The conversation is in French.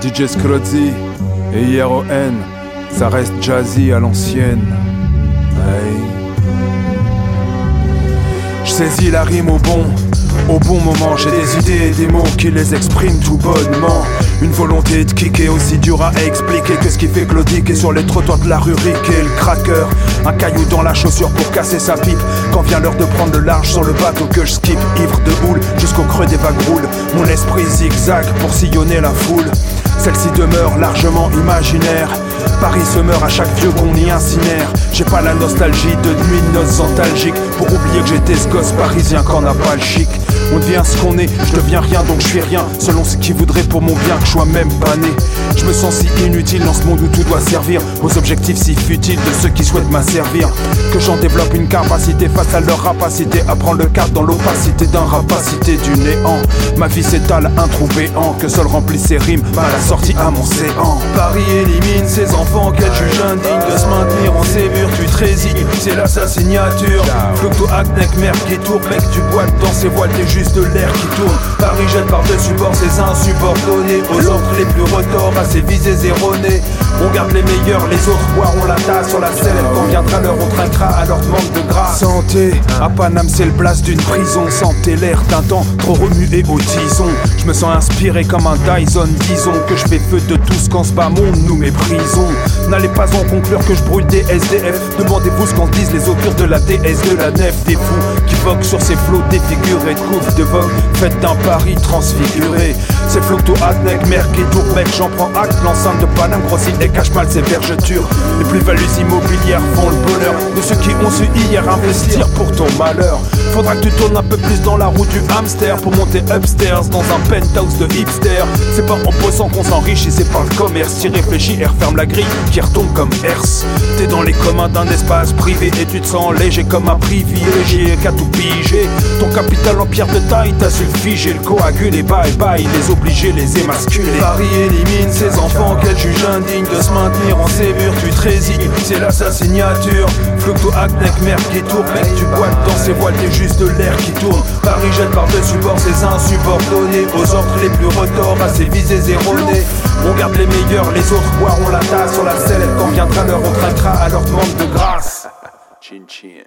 DJ Scrozzi et IRON, ça reste jazzy à l'ancienne. Je saisis la rime au bon, au bon moment. J'ai des idées et des mots qui les expriment tout bonnement. Une volonté de kicker aussi dure à expliquer que ce qui fait Claudique est sur les trottoirs de la rue et le cracker. Un caillou dans la chaussure pour casser sa pipe. Quand vient l'heure de prendre le large sur le bateau que je skip, ivre de houle jusqu'au creux des vagues roulent. Mon esprit zigzag pour sillonner la foule. Celle-ci demeure largement imaginaire. Paris se meurt à chaque vieux qu'on y incinère. J'ai pas la nostalgie de nuit antalgiques pour oublier que j'étais ce gosse parisien qu'on n'a pas le chic. On devient ce qu'on est, je deviens rien donc je suis rien. Selon ce qui voudrait pour mon bien que je sois même pas. Je me sens si inutile dans ce monde où tout doit servir aux objectifs si futiles de ceux qui souhaitent m'asservir. Que j'en développe une capacité face à leur rapacité. À prendre le cap dans l'opacité d'un rapacité du néant. Ma vie s'étale, un trou béant que seul remplit ses rimes. Pas la sortie à mon séant. Paris élimine ses enfants qu'elle juge indigne de se maintenir ses murs. Tu te c'est là sa signature. Flucto acnec, merde qui tourne, mec, tu boites dans ses voiles, t'es juste l'air qui tourne. Paris jette par-dessus bord ses insubordonnés. Aux ordres les plus retors, à ses visées erronées. On garde les meilleurs, les autres boiront la tasse sur la selle. Quand viendra l'heure, on trinquera à leur manque de grâce. Santé, à Paname, c'est le place d'une prison. Santé, l'air d'un temps trop remué au tison. Je me sens inspiré comme un Dyson. Disons que je fais feu de tout ce qu'en ce bas monde nous méprisons. N'allez pas en conclure que je brûle des Demandez-vous ce qu'en disent les auteurs de la DS de la nef. Des fous qui voguent sur ces flots défigurés de coups de vogue. Faites d'un Paris transfiguré. C'est Flocto, Adnec, Merck et Tourmec. J'en prends acte. L'enceinte de Paname grossit et cache mal ses vergetures. Les plus-values immobilières font le bonheur de ceux qui ont su hier investir pour ton malheur. Faudra que tu tournes un peu plus dans la roue du hamster pour monter upstairs dans un penthouse de hipster. C'est pas en bossant qu'on s'enrichit, c'est par le commerce. Si réfléchis et referme la grille qui retombe comme herse. T'es dans les communs d'un espace privé et tu te léger comme un privilégié qu'à tout piger. Capital en pierre de taille t'a suffi, j'ai le coagulé, bye bye, les obligés, les émasculés. Paris élimine ses enfants qu'elle juge indignes de se maintenir en ses murs, tu te résignes, c'est là sa signature. Flucto acnec, merde qui tourne, mec, tu boites dans ses voiles, t'es juste de l'air qui tourne. Paris jette par-dessus bord ses insubordonnés, aux ordres les plus retors, à ses visées erronées. On garde les meilleurs, les autres boiront la tasse sur la selle. Quand viendra l'heure, on traquera à leur demande de grâce. Chin chin.